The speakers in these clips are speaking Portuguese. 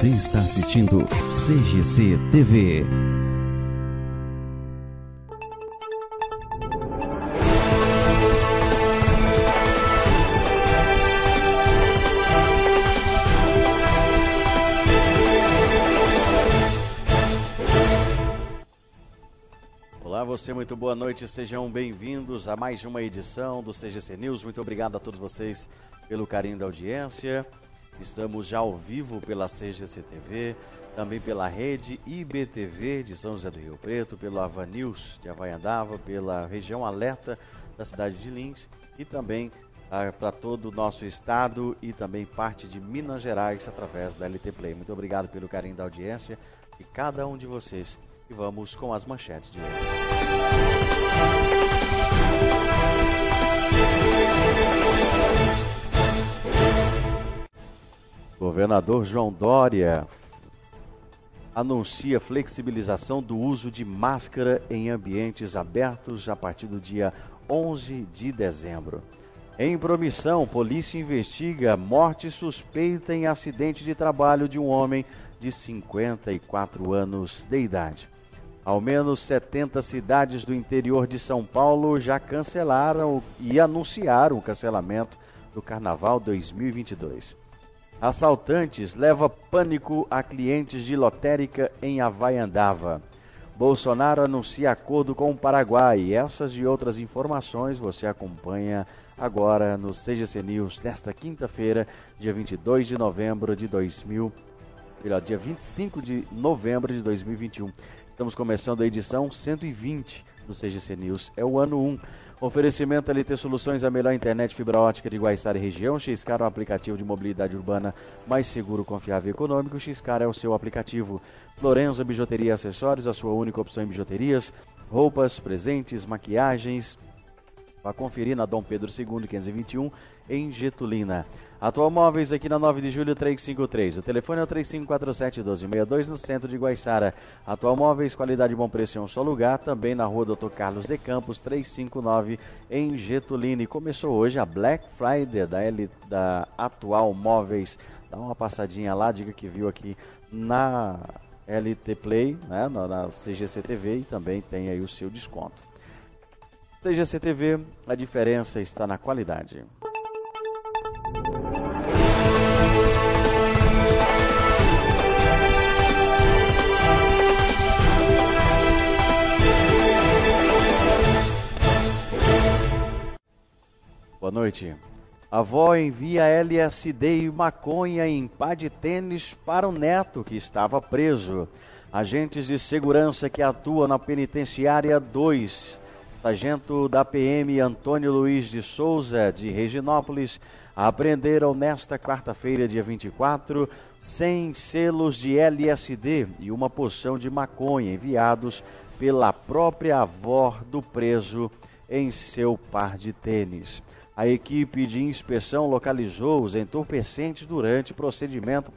Você está assistindo CGC TV. Olá, você, muito boa noite, sejam bem-vindos a mais uma edição do CGC News. Muito obrigado a todos vocês pelo carinho da audiência. Estamos já ao vivo pela CGC TV, também pela rede IBTV de São José do Rio Preto, pelo Avanews de Havaiandava, pela região Alerta da cidade de Lins e também ah, para todo o nosso estado e também parte de Minas Gerais através da LT Play. Muito obrigado pelo carinho da audiência de cada um de vocês. E vamos com as manchetes de hoje. Governador João Dória anuncia flexibilização do uso de máscara em ambientes abertos a partir do dia 11 de dezembro. Em promissão, polícia investiga morte suspeita em acidente de trabalho de um homem de 54 anos de idade. Ao menos 70 cidades do interior de São Paulo já cancelaram e anunciaram o cancelamento do Carnaval 2022. Assaltantes leva pânico a clientes de lotérica em Havaiandava. Bolsonaro anuncia acordo com o Paraguai. Essas e outras informações você acompanha agora no CGC News nesta quinta-feira, dia 22 de novembro de 2000, melhor, dia 25 de novembro de 2021. Estamos começando a edição 120 do CGC News. É o ano 1. Oferecimento LT Soluções, a melhor internet fibra ótica de Guaiçara e região. Xcar é um aplicativo de mobilidade urbana mais seguro, confiável e econômico. Xcar é o seu aplicativo. Florenza Bijuteria e Acessórios, a sua única opção em bijuterias, roupas, presentes, maquiagens. Vá conferir na Dom Pedro II, 521, em Getulina. Atual Móveis aqui na 9 de julho 353. O telefone é o 3547-1262 no centro de Guaiçara. Atual Móveis, qualidade bom preço em um só lugar. Também na rua Dr. Carlos de Campos 359 em Getulina. E começou hoje a Black Friday da, L, da Atual Móveis. Dá uma passadinha lá, diga que viu aqui na LT Play, né, na, na CGC TV e também tem aí o seu desconto. CGC TV, a diferença está na qualidade. Boa noite. A avó envia LSD e maconha em pá de tênis para o neto que estava preso. Agentes de segurança que atuam na penitenciária 2. Sargento da PM Antônio Luiz de Souza, de Reginópolis, apreenderam nesta quarta-feira, dia 24, 100 selos de LSD e uma porção de maconha enviados pela própria avó do preso em seu par de tênis. A equipe de inspeção localizou os entorpecentes durante procedimento,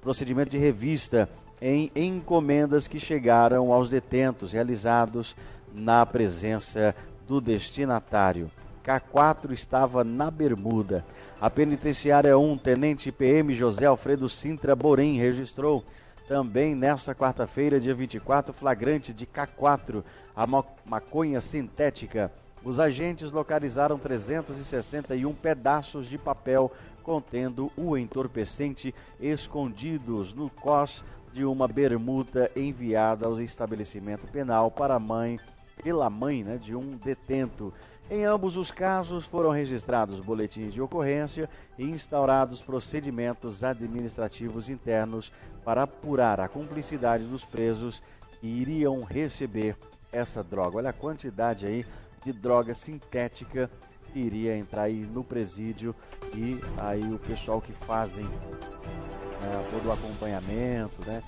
procedimento de revista em encomendas que chegaram aos detentos realizados na presença do destinatário. K4 estava na Bermuda. A penitenciária 1, Tenente PM José Alfredo Sintra Borim, registrou também nesta quarta-feira, dia 24, flagrante de K4, a maconha sintética. Os agentes localizaram 361 pedaços de papel contendo o entorpecente escondidos no cos de uma bermuda enviada ao estabelecimento penal para a mãe pela mãe né, de um detento. Em ambos os casos foram registrados boletins de ocorrência e instaurados procedimentos administrativos internos para apurar a cumplicidade dos presos que iriam receber essa droga. Olha a quantidade aí de droga sintética iria entrar aí no presídio e aí o pessoal que fazem né, todo o acompanhamento, né?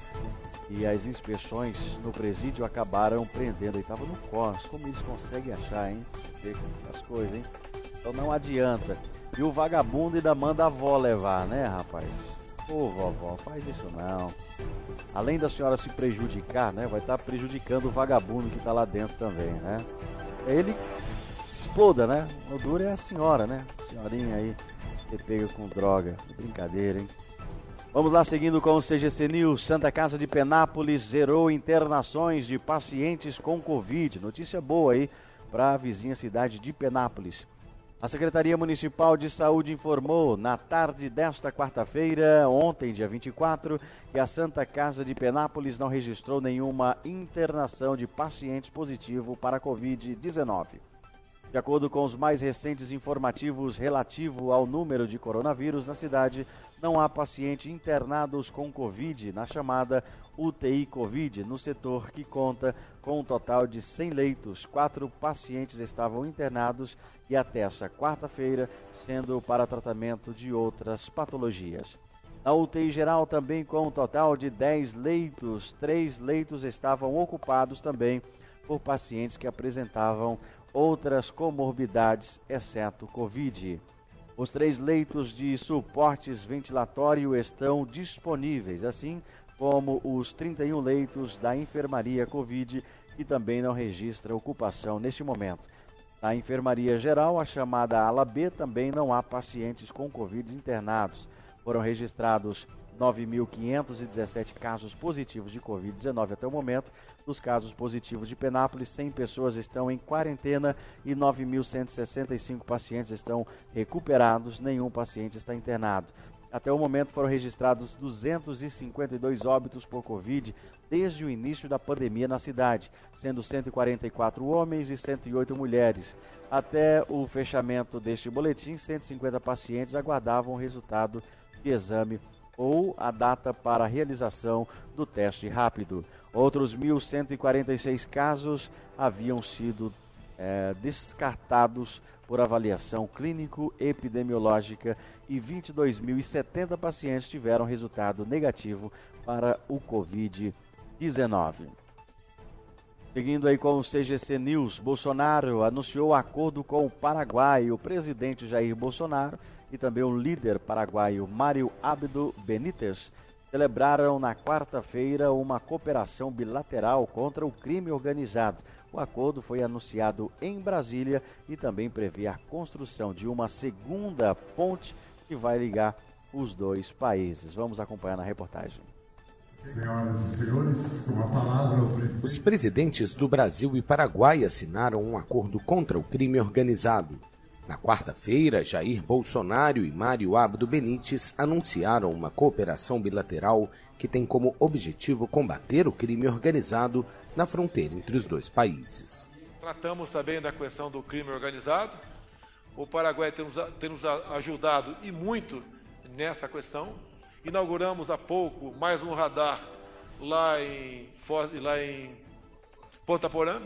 E as inspeções no presídio acabaram prendendo. Ele estava no COS. Como eles conseguem achar, hein? Você vê as coisas, hein? Então não adianta. E o vagabundo ainda manda a avó levar, né, rapaz? Ô vovó, faz isso não. Além da senhora se prejudicar, né? Vai estar tá prejudicando o vagabundo que está lá dentro também, né? Ele exploda, né? O duro é a senhora, né? Senhorinha aí, que pega com droga. Brincadeira, hein? Vamos lá, seguindo com o CGC News. Santa Casa de Penápolis zerou internações de pacientes com Covid. Notícia boa aí para a vizinha cidade de Penápolis. A Secretaria Municipal de Saúde informou na tarde desta quarta-feira, ontem, dia 24, que a Santa Casa de Penápolis não registrou nenhuma internação de pacientes positivo para a Covid-19. De acordo com os mais recentes informativos relativo ao número de coronavírus na cidade, não há pacientes internados com Covid na chamada UTI Covid no setor que conta com um total de 100 leitos. Quatro pacientes estavam internados e até essa quarta-feira, sendo para tratamento de outras patologias. Na UTI geral, também com um total de 10 leitos, três leitos estavam ocupados também por pacientes que apresentavam outras comorbidades, exceto Covid. Os três leitos de suportes ventilatório estão disponíveis, assim como os 31 leitos da enfermaria Covid, que também não registra ocupação neste momento. Na enfermaria geral, a chamada ala B, também não há pacientes com Covid internados. Foram registrados 9.517 casos positivos de Covid-19 até o momento. Dos casos positivos de Penápolis, 100 pessoas estão em quarentena e 9.165 pacientes estão recuperados. Nenhum paciente está internado. Até o momento foram registrados 252 óbitos por Covid desde o início da pandemia na cidade, sendo 144 homens e 108 mulheres. Até o fechamento deste boletim, 150 pacientes aguardavam o resultado de exame ou a data para a realização do teste rápido. Outros 1.146 casos haviam sido é, descartados por avaliação clínico-epidemiológica e 22.070 pacientes tiveram resultado negativo para o Covid-19. Seguindo aí com o CGC News, Bolsonaro anunciou acordo com o Paraguai. O presidente Jair Bolsonaro e também o líder paraguaio Mário Abdo Benítez celebraram na quarta-feira uma cooperação bilateral contra o crime organizado. O acordo foi anunciado em Brasília e também prevê a construção de uma segunda ponte que vai ligar os dois países. Vamos acompanhar na reportagem. Senhoras e senhores, com a palavra presidente. Os presidentes do Brasil e Paraguai assinaram um acordo contra o crime organizado. Na quarta-feira, Jair Bolsonaro e Mário Abdo Benítez anunciaram uma cooperação bilateral que tem como objetivo combater o crime organizado na fronteira entre os dois países. Tratamos também da questão do crime organizado. O Paraguai tem nos, tem nos ajudado e muito nessa questão. Inauguramos há pouco mais um radar lá em, lá em Ponta Porã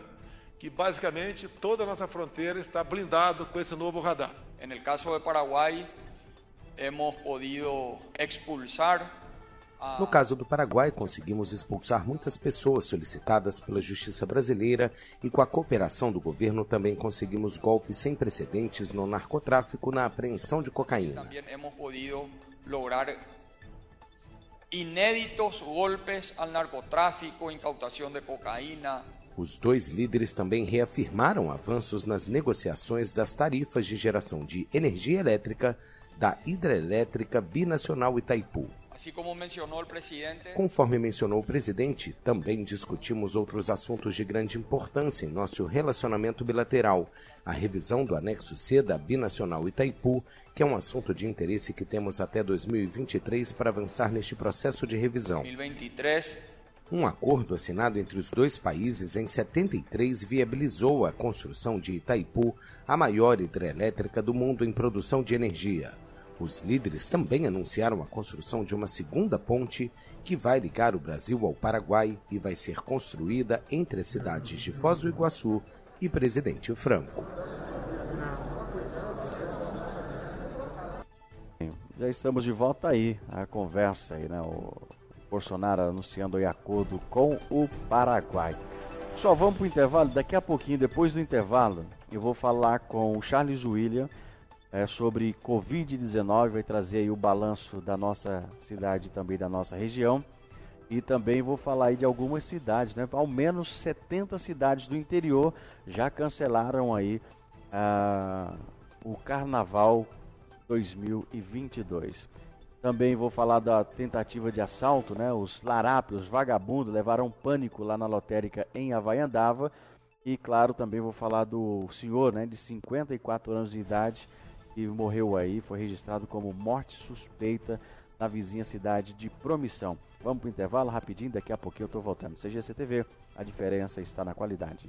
que basicamente toda a nossa fronteira está blindado com esse novo radar. No caso do Paraguai, hemos podido expulsar no caso do Paraguai, conseguimos expulsar muitas pessoas solicitadas pela justiça brasileira e, com a cooperação do governo, também conseguimos golpes sem precedentes no narcotráfico na apreensão de cocaína. Também hemos podido lograr inéditos golpes ao narcotráfico, incautação de cocaína, os dois líderes também reafirmaram avanços nas negociações das tarifas de geração de energia elétrica da hidrelétrica binacional Itaipu. Assim mencionou Conforme mencionou o presidente, também discutimos outros assuntos de grande importância em nosso relacionamento bilateral. A revisão do anexo C da Binacional Itaipu, que é um assunto de interesse que temos até 2023 para avançar neste processo de revisão. 2023 um acordo assinado entre os dois países em 73 viabilizou a construção de Itaipu, a maior hidrelétrica do mundo em produção de energia. Os líderes também anunciaram a construção de uma segunda ponte que vai ligar o Brasil ao Paraguai e vai ser construída entre as cidades de Foz do Iguaçu e Presidente Franco. Já estamos de volta aí, a conversa aí, né? O Bolsonaro anunciando acordo com o Paraguai. Só vamos para o intervalo. Daqui a pouquinho, depois do intervalo, eu vou falar com o Charles William é, sobre Covid-19. Vai trazer aí o balanço da nossa cidade também da nossa região. E também vou falar aí de algumas cidades, né? Ao menos 70 cidades do interior já cancelaram aí ah, o Carnaval 2022. Também vou falar da tentativa de assalto, né? Os larápios, os vagabundos levaram pânico lá na lotérica em Havaiandava. E claro, também vou falar do senhor, né, de 54 anos de idade, que morreu aí, foi registrado como morte suspeita na vizinha cidade de Promissão. Vamos para o intervalo rapidinho, daqui a pouquinho eu estou voltando. CGC TV, a diferença está na qualidade.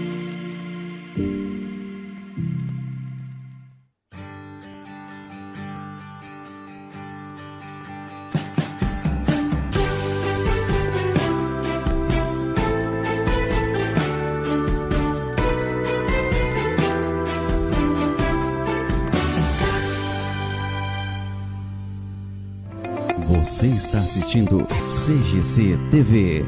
CGC TV.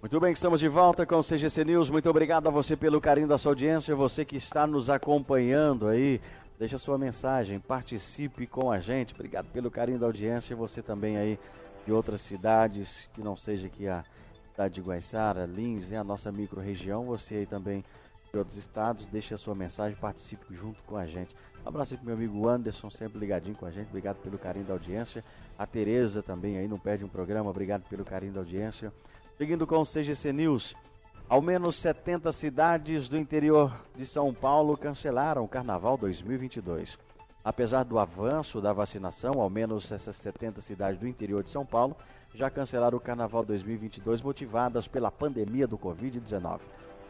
Muito bem, estamos de volta com o CGC News. Muito obrigado a você pelo carinho da sua audiência, você que está nos acompanhando aí Deixa sua mensagem, participe com a gente. Obrigado pelo carinho da audiência. Você também aí de outras cidades, que não seja aqui a cidade de Guaiçara, Lins, é a nossa micro-região. Você aí também de outros estados, deixe a sua mensagem, participe junto com a gente. Um abraço aí pro meu amigo Anderson, sempre ligadinho com a gente. Obrigado pelo carinho da audiência. A Tereza também aí, não perde um programa. Obrigado pelo carinho da audiência. Seguindo com o CGC News. Ao menos 70 cidades do interior de São Paulo cancelaram o Carnaval 2022. Apesar do avanço da vacinação, ao menos essas 70 cidades do interior de São Paulo já cancelaram o Carnaval 2022 motivadas pela pandemia do Covid-19.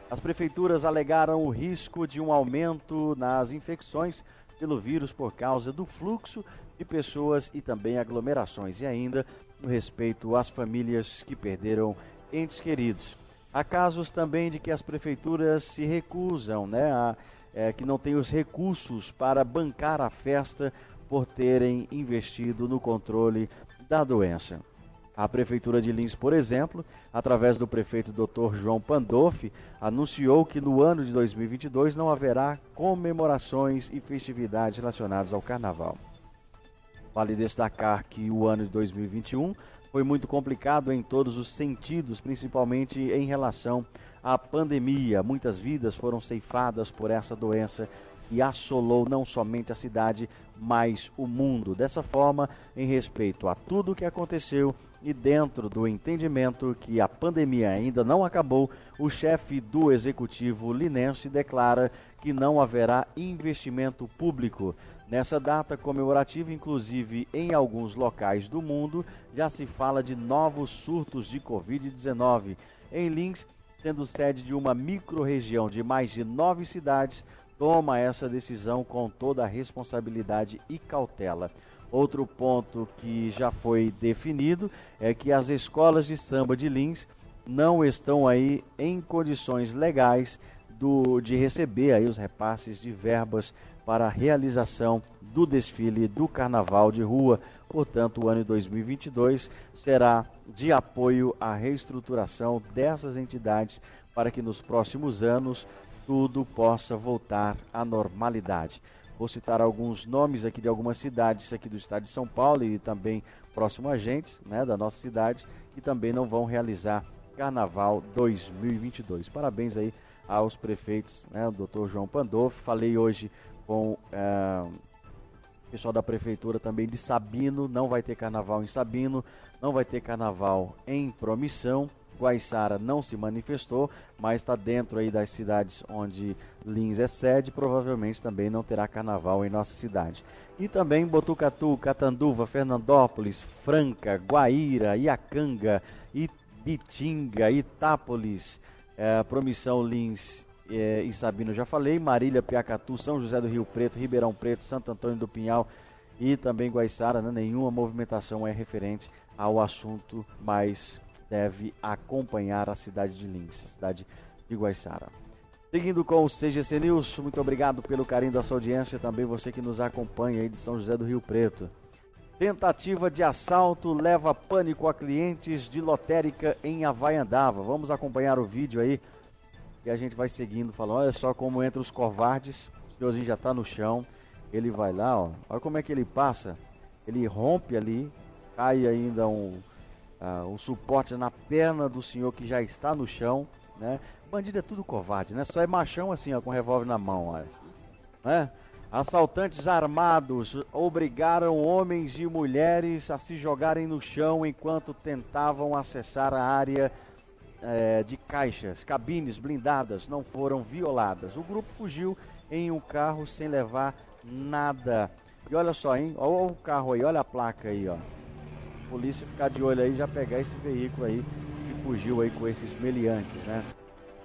As prefeituras alegaram o risco de um aumento nas infecções pelo vírus por causa do fluxo de pessoas e também aglomerações e ainda no respeito às famílias que perderam entes queridos. Há casos também de que as prefeituras se recusam, né, a, é, que não têm os recursos para bancar a festa por terem investido no controle da doença. A Prefeitura de Lins, por exemplo, através do prefeito Dr. João Pandolfi, anunciou que no ano de 2022 não haverá comemorações e festividades relacionadas ao Carnaval. Vale destacar que o ano de 2021 foi muito complicado em todos os sentidos, principalmente em relação a pandemia. Muitas vidas foram ceifadas por essa doença e assolou não somente a cidade, mas o mundo. Dessa forma, em respeito a tudo o que aconteceu e dentro do entendimento que a pandemia ainda não acabou, o chefe do executivo linense declara que não haverá investimento público. Nessa data comemorativa, inclusive em alguns locais do mundo, já se fala de novos surtos de Covid-19. Em Lins, tendo sede de uma microrregião de mais de nove cidades, toma essa decisão com toda a responsabilidade e cautela. Outro ponto que já foi definido é que as escolas de samba de Lins não estão aí em condições legais do, de receber aí os repasses de verbas para a realização do desfile do Carnaval de Rua. Portanto, o ano de 2022 será de apoio à reestruturação dessas entidades para que nos próximos anos tudo possa voltar à normalidade. Vou citar alguns nomes aqui de algumas cidades aqui do estado de São Paulo e também próximo a gente, né, da nossa cidade, que também não vão realizar Carnaval 2022. Parabéns aí aos prefeitos, né, o doutor João Pandolfo. Falei hoje com é, o pessoal da prefeitura também de Sabino, não vai ter carnaval em Sabino, não vai ter carnaval em Promissão. Guaiçara não se manifestou, mas está dentro aí das cidades onde Lins é sede, provavelmente também não terá carnaval em nossa cidade. E também Botucatu, Catanduva, Fernandópolis, Franca, Guaíra, Iacanga, Ibitinga, Itápolis, é, Promissão Lins é, e Sabino já falei, Marília, Piacatu, São José do Rio Preto, Ribeirão Preto, Santo Antônio do Pinhal e também Guaiçara, né? nenhuma movimentação é referente ao assunto mais deve acompanhar a cidade de Lins, a cidade de Guaiçara. Seguindo com o CGC News, muito obrigado pelo carinho da sua audiência, também você que nos acompanha aí de São José do Rio Preto. Tentativa de assalto leva pânico a clientes de lotérica em Havaiandava. Vamos acompanhar o vídeo aí e a gente vai seguindo, falando, olha só como entra os covardes, o senhorzinho já está no chão, ele vai lá, ó, olha como é que ele passa, ele rompe ali, cai ainda um, ah, o suporte na perna do senhor que já está no chão, né? Bandido é tudo covarde, né? Só é machão assim, ó, com revólver na mão, olha. Né? Assaltantes armados obrigaram homens e mulheres a se jogarem no chão enquanto tentavam acessar a área é, de caixas. Cabines blindadas não foram violadas. O grupo fugiu em um carro sem levar nada. E olha só, hein? Olha o carro aí, olha a placa aí, ó polícia ficar de olho aí, já pegar esse veículo aí que fugiu aí com esses meliantes, né?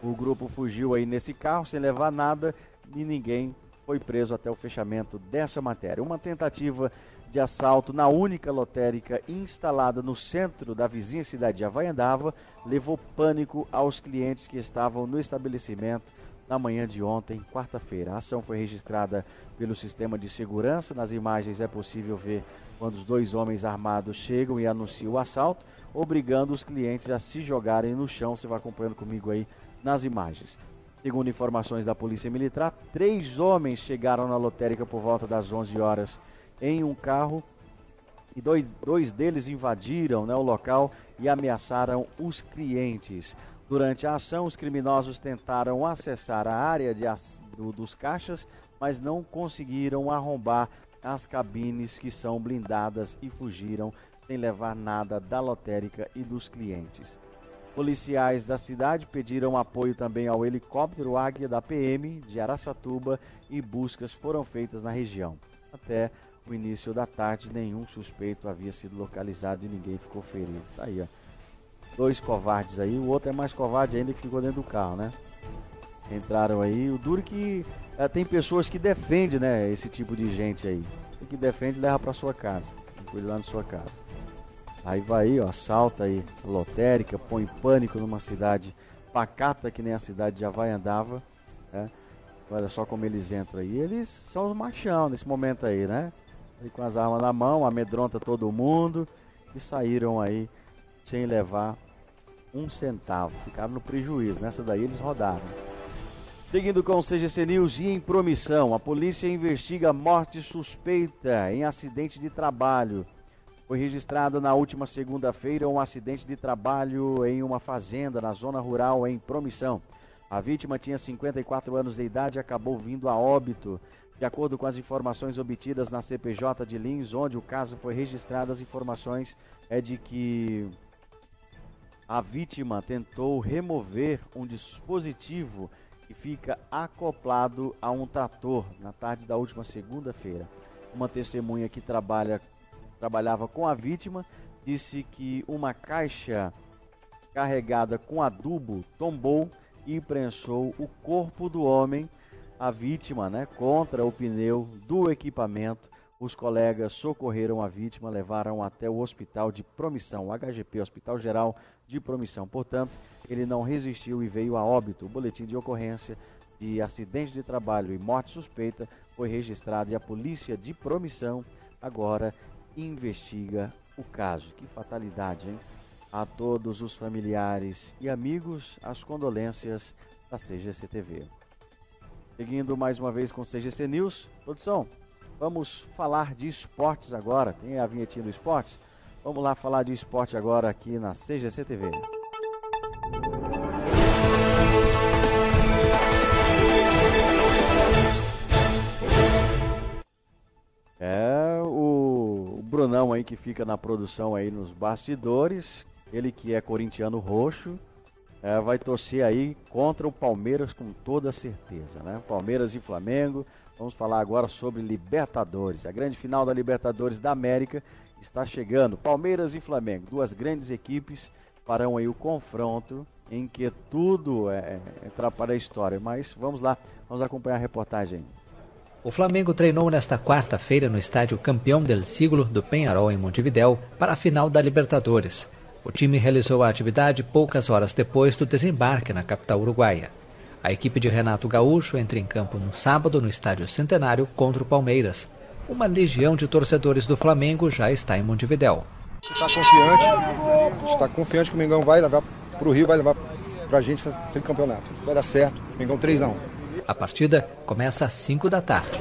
O grupo fugiu aí nesse carro sem levar nada e ninguém foi preso até o fechamento dessa matéria. Uma tentativa de assalto na única lotérica instalada no centro da vizinha cidade de Havaiandava levou pânico aos clientes que estavam no estabelecimento na manhã de ontem, quarta-feira. A ação foi registrada pelo sistema de segurança. Nas imagens é possível ver quando os dois homens armados chegam e anunciam o assalto, obrigando os clientes a se jogarem no chão. Você vai acompanhando comigo aí nas imagens. Segundo informações da Polícia Militar, três homens chegaram na lotérica por volta das 11 horas em um carro e dois, dois deles invadiram né, o local e ameaçaram os clientes. Durante a ação, os criminosos tentaram acessar a área de, do, dos caixas, mas não conseguiram arrombar as cabines que são blindadas e fugiram sem levar nada da lotérica e dos clientes. Policiais da cidade pediram apoio também ao helicóptero Águia da PM de Araçatuba e buscas foram feitas na região. Até o início da tarde, nenhum suspeito havia sido localizado e ninguém ficou ferido. Tá aí, ó. Dois covardes aí, o outro é mais covarde ainda que ficou dentro do carro, né? Entraram aí. O duro que é, tem pessoas que defendem, né, esse tipo de gente aí. Você que defende, leva para sua casa. Cuida lá na sua casa. Aí vai aí, ó, assalta aí lotérica, põe pânico numa cidade pacata que nem a cidade de Havaiandava, né? Olha só como eles entram aí. Eles são os machão nesse momento aí, né? Com as armas na mão, amedronta todo mundo e saíram aí sem levar um centavo. Ficaram no prejuízo. Nessa daí eles rodaram. Seguindo com o CGC News e em promissão, a polícia investiga morte suspeita em acidente de trabalho. Foi registrado na última segunda-feira um acidente de trabalho em uma fazenda na zona rural em Promissão. A vítima tinha 54 anos de idade e acabou vindo a óbito. De acordo com as informações obtidas na CPJ de Lins, onde o caso foi registrado, as informações é de que a vítima tentou remover um dispositivo que fica acoplado a um trator na tarde da última segunda-feira. Uma testemunha que trabalha, trabalhava com a vítima disse que uma caixa carregada com adubo tombou e prensou o corpo do homem, a vítima, né, contra o pneu do equipamento. Os colegas socorreram a vítima, levaram até o hospital de Promissão, HGP, Hospital Geral de Promissão. Portanto, ele não resistiu e veio a óbito. O boletim de ocorrência de acidente de trabalho e morte suspeita foi registrado e a polícia de Promissão agora investiga o caso. Que fatalidade, hein? A todos os familiares e amigos, as condolências da CGCTV. Seguindo mais uma vez com o CGC News. Produção, vamos falar de esportes agora. Tem a vinhetinha do esportes? Vamos lá falar de esporte agora aqui na CGCTV. É o Brunão aí que fica na produção aí nos bastidores, ele que é corintiano roxo, é, vai torcer aí contra o Palmeiras com toda certeza, né? Palmeiras e Flamengo. Vamos falar agora sobre Libertadores, a grande final da Libertadores da América está chegando. Palmeiras e Flamengo, duas grandes equipes farão aí o confronto em que tudo é, entrar para a história. Mas vamos lá, vamos acompanhar a reportagem. O Flamengo treinou nesta quarta-feira no estádio Campeão del Siglo do Penharol em Montevidéu para a final da Libertadores. O time realizou a atividade poucas horas depois do desembarque na capital uruguaia. A equipe de Renato Gaúcho entra em campo no sábado no estádio Centenário contra o Palmeiras. Uma legião de torcedores do Flamengo já está em Montevidéu. Está confiante, está confiante que o Mengão vai levar para o Rio, vai levar para a gente esse campeonato. Vai dar certo. Mengão 3 a 1. A partida começa às 5 da tarde.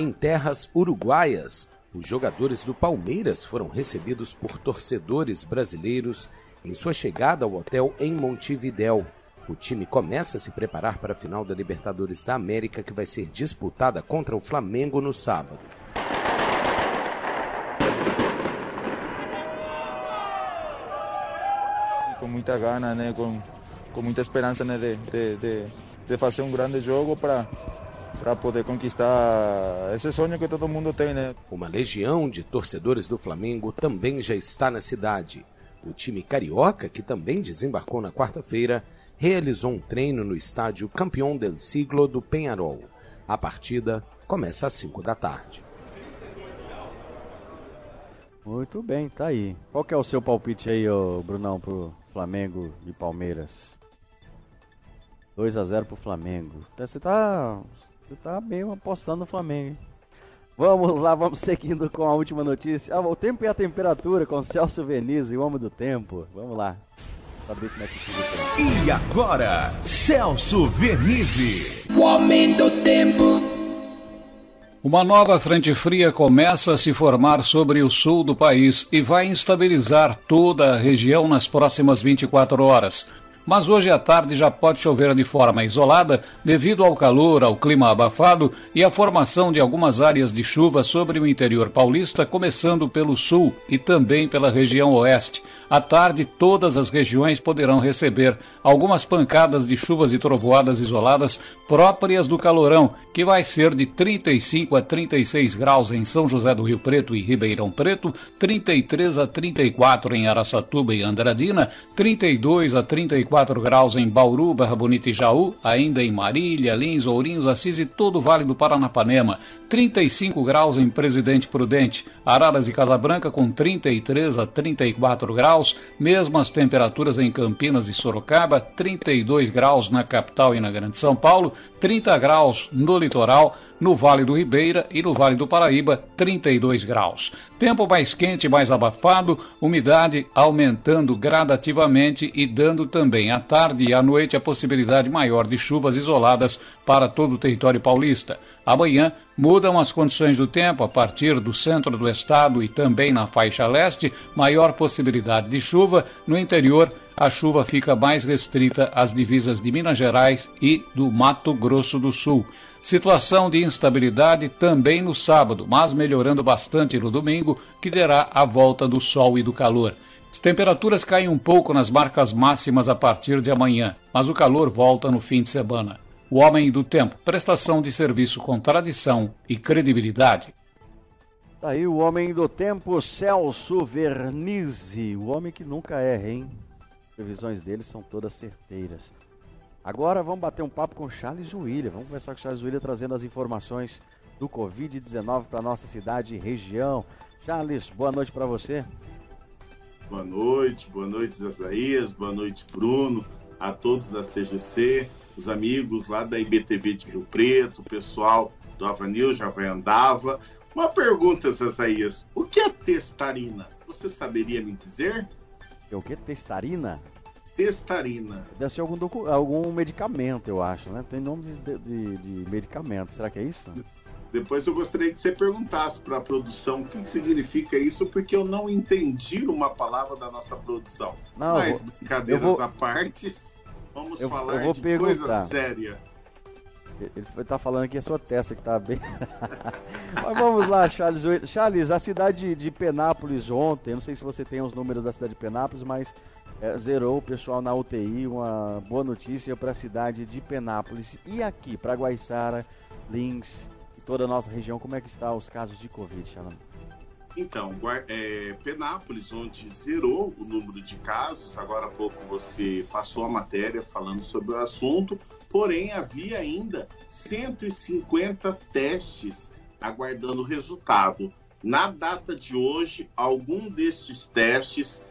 Em terras uruguaias, os jogadores do Palmeiras foram recebidos por torcedores brasileiros em sua chegada ao hotel em Montevidéu. O time começa a se preparar para a final da Libertadores da América que vai ser disputada contra o Flamengo no sábado. Com muita gana, né? com, com muita esperança né? de, de, de, de fazer um grande jogo para para poder conquistar esse sonho que todo mundo tem, né? Uma legião de torcedores do Flamengo também já está na cidade. O time carioca, que também desembarcou na quarta-feira, realizou um treino no estádio Campeão del Siglo do Penharol. A partida começa às 5 da tarde. Muito bem, tá aí. Qual que é o seu palpite aí, ô Brunão, pro Flamengo e Palmeiras? 2 a 0 pro Flamengo. Você tá você tá bem apostando no Flamengo, hein? Vamos lá, vamos seguindo com a última notícia. Ah, o tempo e a temperatura com Celso Venize, o homem do tempo. Vamos lá. Saber como é que fica o tempo. E agora, Celso Venize. O homem do tempo. Uma nova frente fria começa a se formar sobre o sul do país e vai instabilizar toda a região nas próximas 24 horas mas hoje à tarde já pode chover de forma isolada devido ao calor, ao clima abafado e à formação de algumas áreas de chuva sobre o interior paulista, começando pelo sul e também pela região oeste. À tarde, todas as regiões poderão receber algumas pancadas de chuvas e trovoadas isoladas próprias do calorão, que vai ser de 35 a 36 graus em São José do Rio Preto e Ribeirão Preto, 33 a 34 em Araçatuba e Andradina, 32 a 34 24 graus em Bauru, Barra Bonita e Jaú, ainda em Marília, Lins, Ourinhos, Assis e todo o Vale do Paranapanema. 35 graus em Presidente Prudente, Araras e Casabranca com 33 a 34 graus, mesmas temperaturas em Campinas e Sorocaba, 32 graus na capital e na Grande São Paulo, 30 graus no litoral, no Vale do Ribeira e no Vale do Paraíba, 32 graus. Tempo mais quente, mais abafado, umidade aumentando gradativamente e dando também à tarde e à noite a possibilidade maior de chuvas isoladas para todo o território paulista. Amanhã mudam as condições do tempo a partir do centro do estado e também na faixa leste, maior possibilidade de chuva. No interior, a chuva fica mais restrita às divisas de Minas Gerais e do Mato Grosso do Sul. Situação de instabilidade também no sábado, mas melhorando bastante no domingo, que terá a volta do sol e do calor. As temperaturas caem um pouco nas marcas máximas a partir de amanhã, mas o calor volta no fim de semana. O Homem do Tempo, prestação de serviço com tradição e credibilidade. Tá aí o Homem do Tempo, Celso Vernizzi, o homem que nunca erra, hein? As previsões dele são todas certeiras. Agora vamos bater um papo com o Charles William. Vamos conversar com o Charles William trazendo as informações do Covid-19 para nossa cidade e região. Charles, boa noite para você. Boa noite, boa noite, Zazaías, boa noite, Bruno, a todos da CGC, os amigos lá da IBTV de Rio Preto, o pessoal do Avanil já vai andava. Uma pergunta, Zazaías, o que é testarina? Você saberia me dizer? É o que? Testarina? Testarina. Deve ser algum, algum medicamento, eu acho, né? Tem nome de, de, de medicamento, será que é isso? Depois eu gostaria que você perguntasse para a produção o que, que, significa isso, porque eu não entendi uma palavra da nossa produção. Não, Mas, vou, brincadeiras vou, à parte, vamos eu, falar eu de perguntar. coisa séria. Ele está falando que é sua testa que está bem. Mas vamos lá, Charles. Charles, a cidade de Penápolis ontem, não sei se você tem os números da cidade de Penápolis, mas é, zerou o pessoal na UTI. Uma boa notícia para a cidade de Penápolis. E aqui, para Guaiçara, Lins e toda a nossa região, como é que estão os casos de Covid, Xalão? Então, é, Penápolis, onde zerou o número de casos, agora há pouco você passou a matéria falando sobre o assunto, porém havia ainda 150 testes aguardando resultado. Na data de hoje, algum desses testes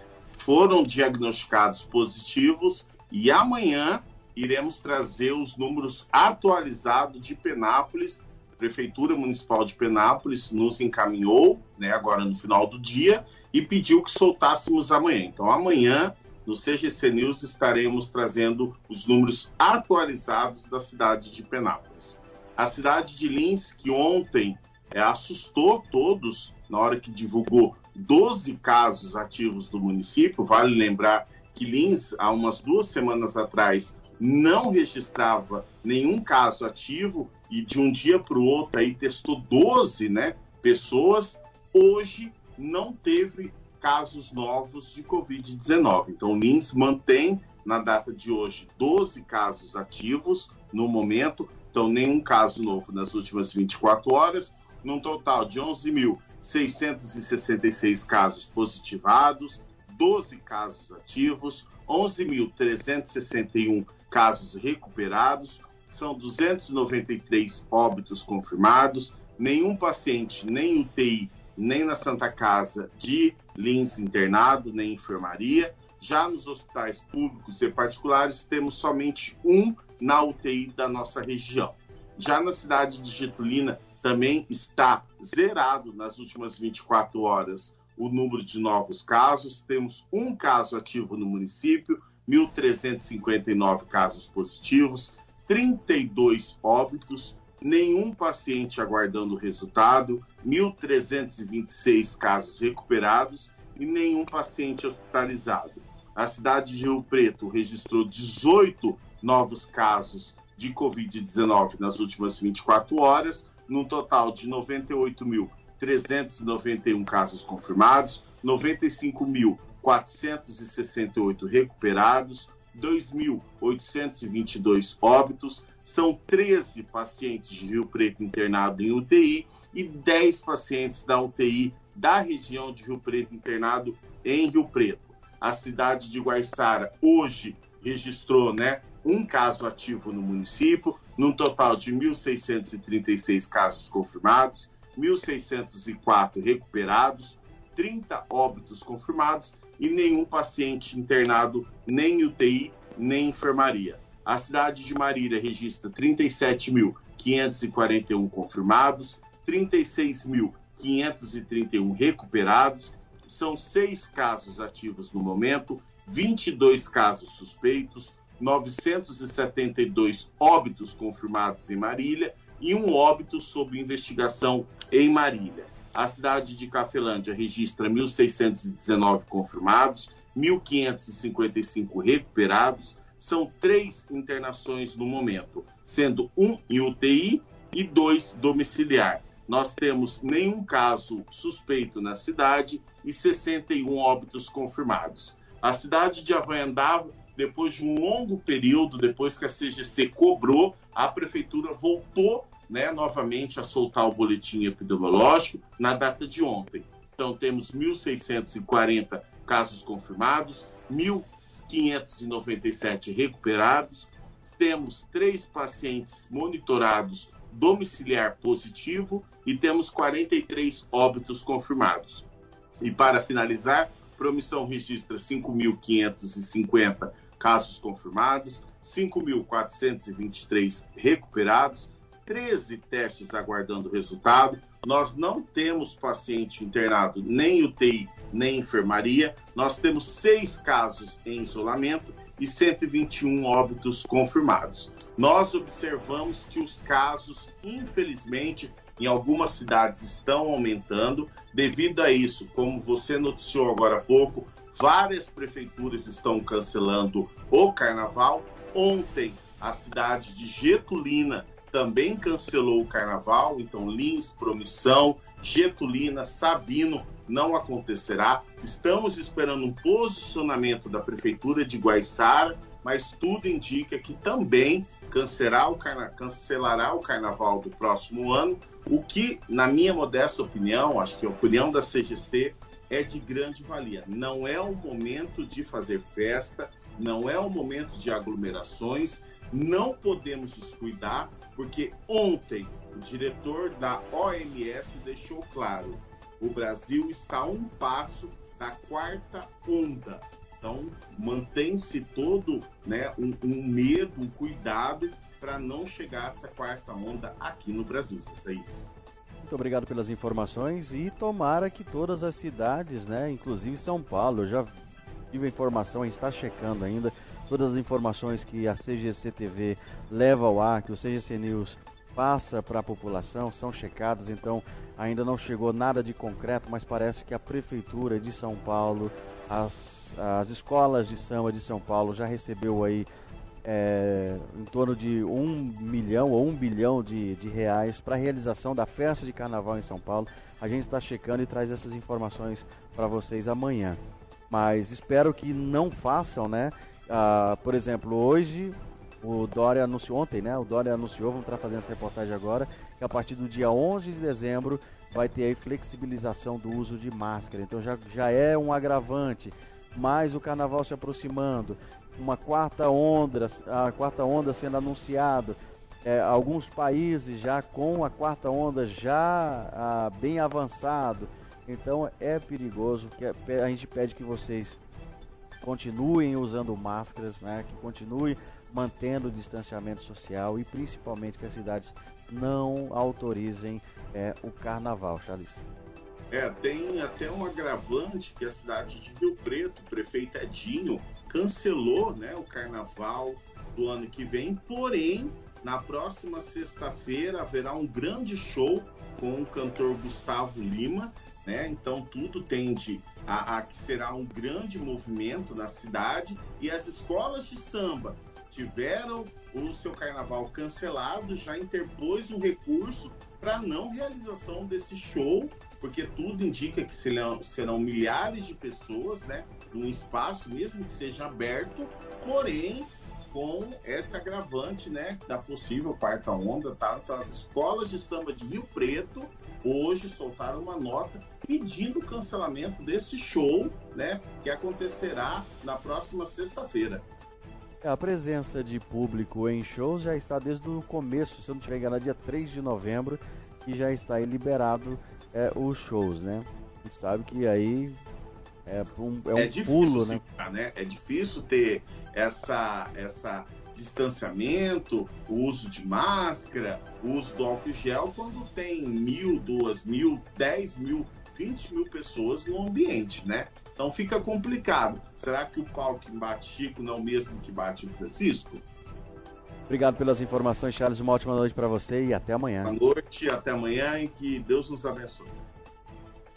foram diagnosticados positivos e amanhã iremos trazer os números atualizados de Penápolis. A Prefeitura Municipal de Penápolis nos encaminhou, né, agora no final do dia, e pediu que soltássemos amanhã. Então, amanhã, no CGC News, estaremos trazendo os números atualizados da cidade de Penápolis. A cidade de Lins, que ontem é, assustou todos na hora que divulgou 12 casos ativos do município. Vale lembrar que Lins, há umas duas semanas atrás, não registrava nenhum caso ativo e de um dia para o outro aí testou 12 né, pessoas. Hoje não teve casos novos de Covid-19. Então, Lins mantém na data de hoje 12 casos ativos no momento, então nenhum caso novo nas últimas 24 horas, num total de 11 mil 666 casos positivados, 12 casos ativos, 11.361 casos recuperados, são 293 óbitos confirmados, nenhum paciente, nem UTI, nem na Santa Casa de Lins internado, nem enfermaria. Já nos hospitais públicos e particulares, temos somente um na UTI da nossa região. Já na cidade de Getulina, também está zerado nas últimas 24 horas o número de novos casos. Temos um caso ativo no município, 1.359 casos positivos, 32 óbitos, nenhum paciente aguardando o resultado, 1.326 casos recuperados e nenhum paciente hospitalizado. A cidade de Rio Preto registrou 18 novos casos de Covid-19 nas últimas 24 horas, num total de 98.391 casos confirmados, 95.468 recuperados, 2.822 óbitos, são 13 pacientes de Rio Preto internados em UTI e 10 pacientes da UTI da região de Rio Preto internado em Rio Preto. A cidade de Guaiçara hoje registrou né, um caso ativo no município, num total de 1.636 casos confirmados, 1.604 recuperados, 30 óbitos confirmados e nenhum paciente internado nem UTI nem enfermaria. A cidade de Marília registra 37.000 541 confirmados, 36.531 recuperados. São seis casos ativos no momento, 22 casos suspeitos, 972 óbitos confirmados em Marília e um óbito sob investigação em Marília. A cidade de Cafelândia registra 1.619 confirmados, 1.555 recuperados. São três internações no momento, sendo um em UTI e dois domiciliar. Nós temos nenhum caso suspeito na cidade e 61 óbitos confirmados. A cidade de Havaiandava, depois de um longo período, depois que a CGC cobrou, a prefeitura voltou né, novamente a soltar o boletim epidemiológico na data de ontem. Então, temos 1.640 casos confirmados, 1.597 recuperados, temos três pacientes monitorados domiciliar positivo e temos 43 óbitos confirmados. E para finalizar, Promissão registra 5.550 casos confirmados, 5.423 recuperados, 13 testes aguardando resultado. Nós não temos paciente internado nem UTI nem enfermaria. Nós temos seis casos em isolamento e 121 óbitos confirmados. Nós observamos que os casos, infelizmente, em algumas cidades estão aumentando. Devido a isso, como você noticiou agora há pouco, várias prefeituras estão cancelando o carnaval. Ontem, a cidade de Getulina também cancelou o carnaval, então Lins, Promissão, Getulina, Sabino não acontecerá. Estamos esperando um posicionamento da prefeitura de Guaiçara, mas tudo indica que também cancelará o, carna... cancelará o carnaval do próximo ano, o que, na minha modesta opinião, acho que a opinião da CGC é de grande valia. Não é o momento de fazer festa, não é o momento de aglomerações, não podemos descuidar, porque ontem o diretor da OMS deixou claro: o Brasil está a um passo da quarta onda. Então, mantém-se todo né, um, um, medo, um cuidado para não chegar essa quarta onda aqui no Brasil, Isaías. Muito obrigado pelas informações e tomara que todas as cidades, né, inclusive São Paulo, já tive a informação, está checando ainda, todas as informações que a CGC TV leva ao ar, que o CGC News passa para a população, são checadas, então ainda não chegou nada de concreto, mas parece que a Prefeitura de São Paulo, as, as escolas de samba de São Paulo já recebeu aí é, em torno de um milhão ou um bilhão de, de reais para a realização da festa de carnaval em São Paulo. A gente está checando e traz essas informações para vocês amanhã. Mas espero que não façam, né? Ah, por exemplo, hoje o Dória anunciou ontem, né? O Dória anunciou, vamos estar fazendo essa reportagem agora, que a partir do dia 11 de dezembro vai ter aí flexibilização do uso de máscara. Então já, já é um agravante, mais o carnaval se aproximando, uma quarta onda, a quarta onda sendo anunciado, é, alguns países já com a quarta onda já ah, bem avançado. Então é perigoso, que é, a gente pede que vocês continuem usando máscaras, né? que continue mantendo o distanciamento social e principalmente que as cidades não autorizem é, o carnaval, Charles. É, tem até um agravante que a cidade de Rio Preto, o prefeito Edinho, cancelou né, o carnaval do ano que vem, porém, na próxima sexta-feira haverá um grande show com o cantor Gustavo Lima, né? Então tudo tende a, a que será um grande movimento na cidade e as escolas de samba tiveram o seu carnaval cancelado, já interpôs um recurso para não realização desse show, porque tudo indica que serão, serão milhares de pessoas, né? Num espaço, mesmo que seja aberto, porém com essa agravante, né, da possível quarta onda, tá? Então, as escolas de samba de Rio Preto hoje soltaram uma nota pedindo o cancelamento desse show, né, que acontecerá na próxima sexta-feira. A presença de público em shows já está desde o começo, se eu não estiver enganado, dia 3 de novembro, que já está liberado é, os shows, né? A gente sabe que aí é um, é um é difícil pulo, né? né? É difícil ter essa, essa distanciamento, o uso de máscara, o uso do álcool gel, quando tem mil, duas mil, dez mil, vinte mil pessoas no ambiente, né? Então fica complicado. Será que o pau que bate Chico não é o mesmo que bate Francisco? Obrigado pelas informações, Charles. Uma ótima noite para você e até amanhã. Boa noite, até amanhã e que Deus nos abençoe.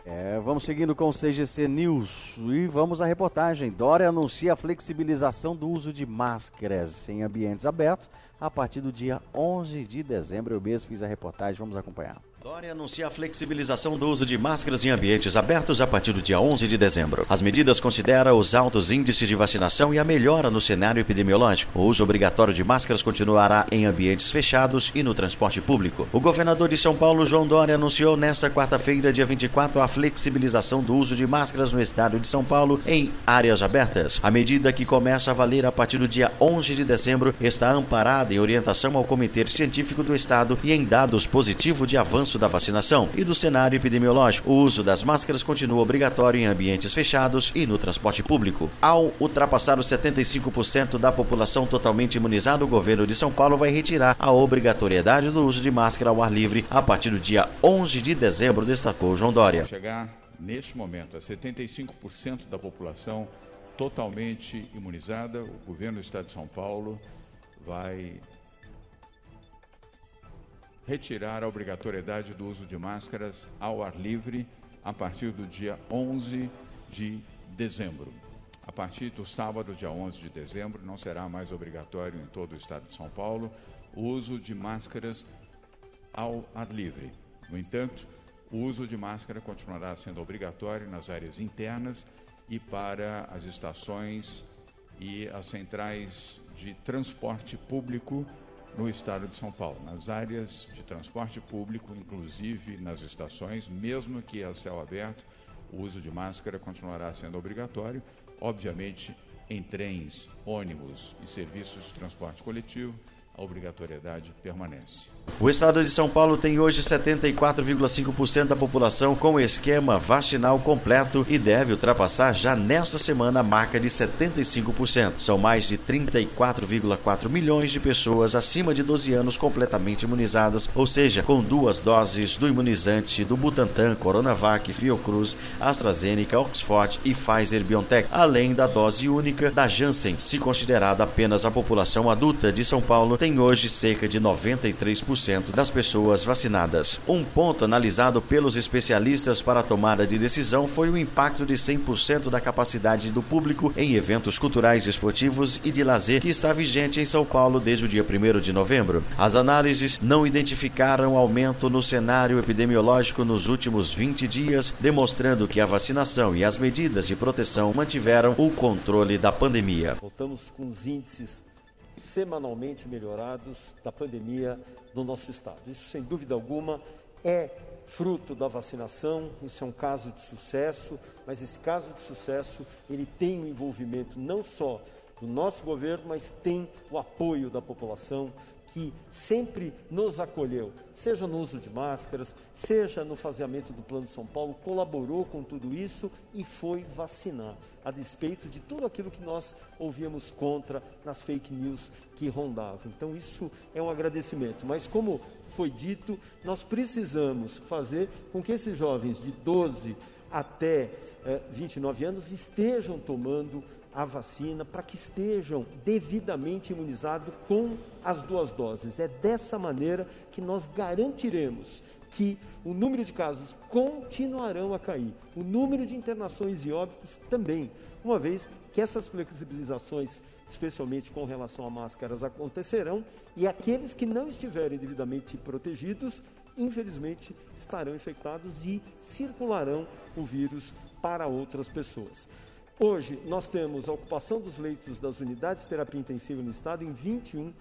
É, vamos seguindo com o CGC News e vamos à reportagem. Dória anuncia a flexibilização do uso de máscaras em ambientes abertos a partir do dia 11 de dezembro. Eu mesmo fiz a reportagem, vamos acompanhar. Dória anuncia a flexibilização do uso de máscaras em ambientes abertos a partir do dia 11 de dezembro. As medidas consideram os altos índices de vacinação e a melhora no cenário epidemiológico. O uso obrigatório de máscaras continuará em ambientes fechados e no transporte público. O governador de São Paulo, João Dória, anunciou nesta quarta-feira, dia 24, a flexibilização do uso de máscaras no estado de São Paulo em áreas abertas. A medida que começa a valer a partir do dia 11 de dezembro está amparada em orientação ao Comitê Científico do Estado e em dados positivos de avanço da vacinação e do cenário epidemiológico. O uso das máscaras continua obrigatório em ambientes fechados e no transporte público. Ao ultrapassar os 75% da população totalmente imunizada, o governo de São Paulo vai retirar a obrigatoriedade do uso de máscara ao ar livre a partir do dia 11 de dezembro, destacou João Dória. Chegar neste momento a 75% da população totalmente imunizada, o governo do estado de São Paulo vai retirar a obrigatoriedade do uso de máscaras ao ar livre a partir do dia 11 de dezembro. A partir do sábado, dia 11 de dezembro, não será mais obrigatório em todo o estado de São Paulo o uso de máscaras ao ar livre. No entanto, o uso de máscara continuará sendo obrigatório nas áreas internas e para as estações e as centrais de transporte público no estado de São Paulo, nas áreas de transporte público, inclusive nas estações, mesmo que a céu aberto, o uso de máscara continuará sendo obrigatório, obviamente em trens, ônibus e serviços de transporte coletivo, a obrigatoriedade permanece. O estado de São Paulo tem hoje 74,5% da população com esquema vacinal completo e deve ultrapassar já nesta semana a marca de 75%. São mais de 34,4 milhões de pessoas acima de 12 anos completamente imunizadas, ou seja, com duas doses do imunizante do Butantan, Coronavac, Fiocruz, AstraZeneca, Oxford e Pfizer BioNTech, além da dose única da Janssen. Se considerada apenas a população adulta de São Paulo, tem hoje cerca de 93% das pessoas vacinadas. Um ponto analisado pelos especialistas para a tomada de decisão foi o impacto de 100% da capacidade do público em eventos culturais, esportivos e de lazer que está vigente em São Paulo desde o dia 1 de novembro. As análises não identificaram aumento no cenário epidemiológico nos últimos 20 dias, demonstrando que a vacinação e as medidas de proteção mantiveram o controle da pandemia. Voltamos com os índices semanalmente melhorados da pandemia no nosso estado. Isso, sem dúvida alguma, é fruto da vacinação, isso é um caso de sucesso, mas esse caso de sucesso, ele tem o envolvimento não só do nosso governo, mas tem o apoio da população, que sempre nos acolheu, seja no uso de máscaras, seja no faseamento do Plano São Paulo, colaborou com tudo isso e foi vacinar, a despeito de tudo aquilo que nós ouvíamos contra nas fake news que rondavam. Então, isso é um agradecimento. Mas, como foi dito, nós precisamos fazer com que esses jovens de 12 até eh, 29 anos estejam tomando a vacina para que estejam devidamente imunizados com as duas doses. É dessa maneira que nós garantiremos que o número de casos continuarão a cair, o número de internações e óbitos também, uma vez que essas flexibilizações, especialmente com relação a máscaras, acontecerão e aqueles que não estiverem devidamente protegidos, infelizmente, estarão infectados e circularão o vírus para outras pessoas. Hoje, nós temos a ocupação dos leitos das unidades de terapia intensiva no estado em 21%,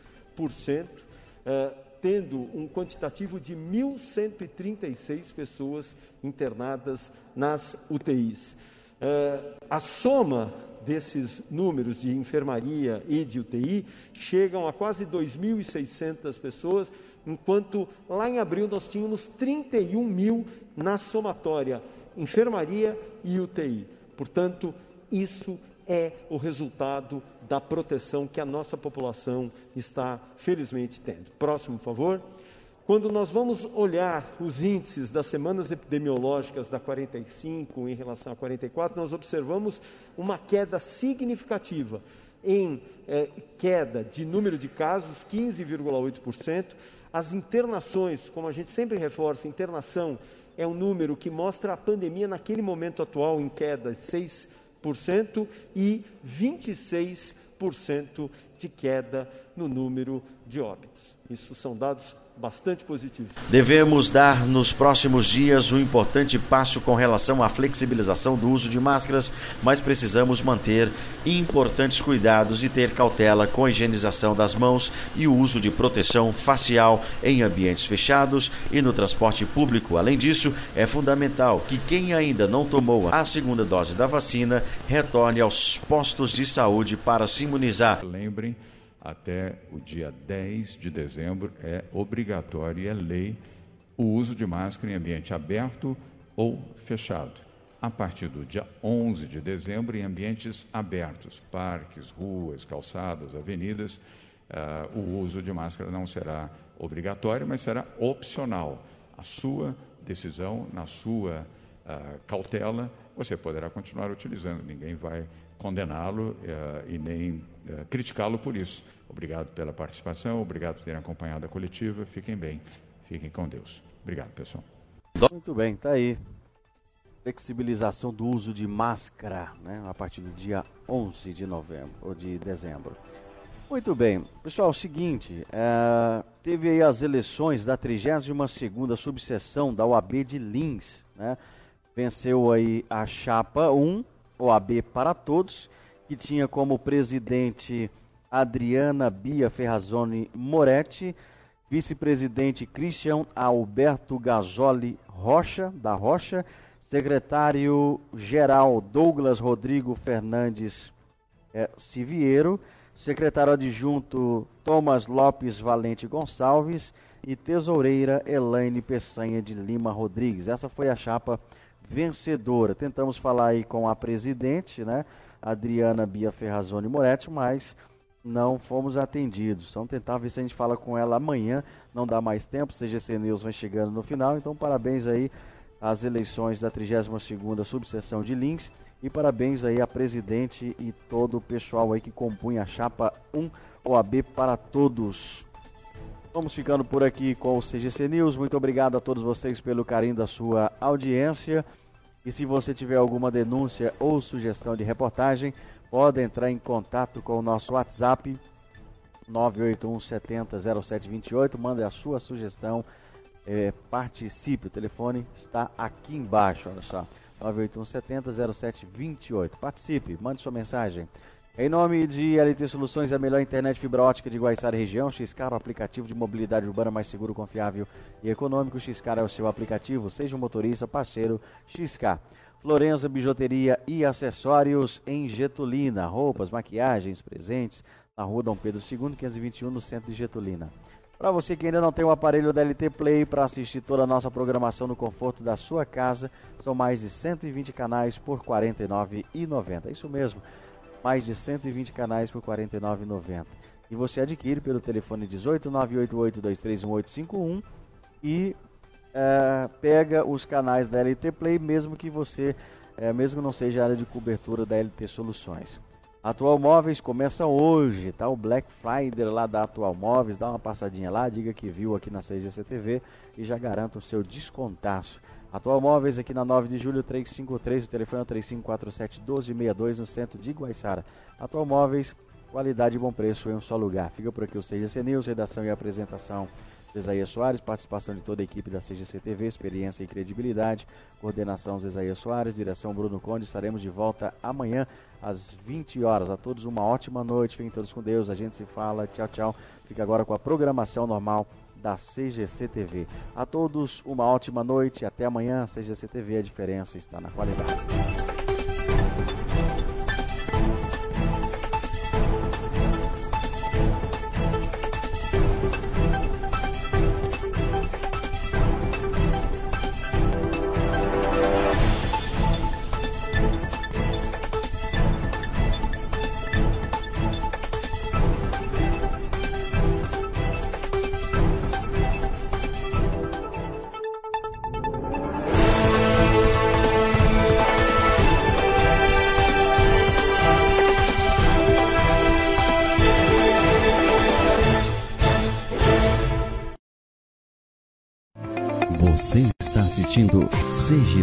eh, tendo um quantitativo de 1.136 pessoas internadas nas UTIs. Eh, a soma desses números de enfermaria e de UTI chegam a quase 2.600 pessoas, enquanto lá em abril nós tínhamos 31 mil na somatória, enfermaria e UTI. Portanto, isso é o resultado da proteção que a nossa população está, felizmente, tendo. Próximo, por favor. Quando nós vamos olhar os índices das semanas epidemiológicas da 45 em relação à 44, nós observamos uma queda significativa em eh, queda de número de casos, 15,8%. As internações, como a gente sempre reforça, internação é um número que mostra a pandemia naquele momento atual em queda, 6 5% e 26% de queda no número de óbitos. Isso são dados bastante positivos. Devemos dar nos próximos dias um importante passo com relação à flexibilização do uso de máscaras, mas precisamos manter importantes cuidados e ter cautela com a higienização das mãos e o uso de proteção facial em ambientes fechados e no transporte público. Além disso, é fundamental que quem ainda não tomou a segunda dose da vacina retorne aos postos de saúde para se imunizar. Lembrem até o dia 10 de dezembro é obrigatório e é lei o uso de máscara em ambiente aberto ou fechado. A partir do dia 11 de dezembro, em ambientes abertos, parques, ruas, calçadas, avenidas, uh, o uso de máscara não será obrigatório, mas será opcional. A sua decisão, na sua uh, cautela, você poderá continuar utilizando. Ninguém vai condená-lo uh, e nem criticá-lo por isso. Obrigado pela participação, obrigado por terem acompanhado a coletiva. Fiquem bem, fiquem com Deus. Obrigado, pessoal. Muito bem, tá aí. Flexibilização do uso de máscara, né, a partir do dia 11 de novembro ou de dezembro. Muito bem, pessoal, seguinte, é, teve aí as eleições da 32ª subseção da OAB de Lins, né? Venceu aí a chapa 1, OAB para todos, que tinha como presidente Adriana Bia Ferrazoni Moretti, vice-presidente Christian Alberto Gasoli Rocha, da Rocha, secretário-geral Douglas Rodrigo Fernandes é, Siviero, secretário adjunto Thomas Lopes Valente Gonçalves e tesoureira Elaine Peçanha de Lima Rodrigues. Essa foi a chapa vencedora. Tentamos falar aí com a presidente, né, Adriana Bia Ferrazoni Moretti, mas não fomos atendidos. Vamos tentar ver se a gente fala com ela amanhã. Não dá mais tempo, CGC News vai chegando no final. Então, parabéns aí às eleições da 32ª subseção de Lins e parabéns aí à presidente e todo o pessoal aí que compunha a chapa 1 OAB para todos. Vamos ficando por aqui com o CGC News. Muito obrigado a todos vocês pelo carinho da sua audiência. E se você tiver alguma denúncia ou sugestão de reportagem, pode entrar em contato com o nosso WhatsApp 981 70 0728, manda a sua sugestão, é, participe, o telefone está aqui embaixo, olha só, 981 70 0728, participe, mande sua mensagem. Em nome de LT Soluções, a melhor internet fibra ótica de Guaiçara região, Xcar, o aplicativo de mobilidade urbana mais seguro, confiável e econômico. Xcar é o seu aplicativo, seja um motorista, parceiro, Xcar. Florença Bijuteria e Acessórios em Getulina. Roupas, maquiagens, presentes na rua Dom Pedro II, 521, no centro de Getulina. Para você que ainda não tem o aparelho da LT Play para assistir toda a nossa programação no conforto da sua casa, são mais de 120 canais por R$ 49,90. Isso mesmo, mais de 120 canais por R$ 49,90. E você adquire pelo telefone 18988231851 e é, pega os canais da LT Play, mesmo que você, é, mesmo não seja área de cobertura da LT Soluções. Atual Móveis começa hoje, tá? O Black Friday lá da Atual Móveis, dá uma passadinha lá, diga que viu aqui na CGC TV e já garanta o seu descontaço. Atual Móveis aqui na 9 de julho 353, o telefone é 3547 1262 no centro de Guaiçara. Atual Móveis, qualidade e bom preço em um só lugar. Fica por aqui o CGC News, redação e apresentação Zezaia Soares, participação de toda a equipe da CGC TV, experiência e credibilidade, coordenação Zezaia Soares, direção Bruno Conde. Estaremos de volta amanhã às 20 horas. A todos uma ótima noite, fiquem todos com Deus. A gente se fala, tchau, tchau. Fica agora com a programação normal da CGC TV. A todos uma ótima noite, até amanhã. CGC TV, a diferença está na qualidade.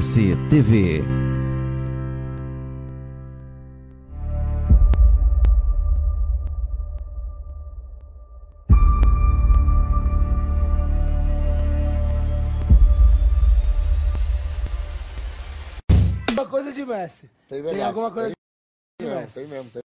CGC TV. Uma coisa de Messi. Tem Tem alguma coisa Tem de mesmo, Messi. tem mesmo, tem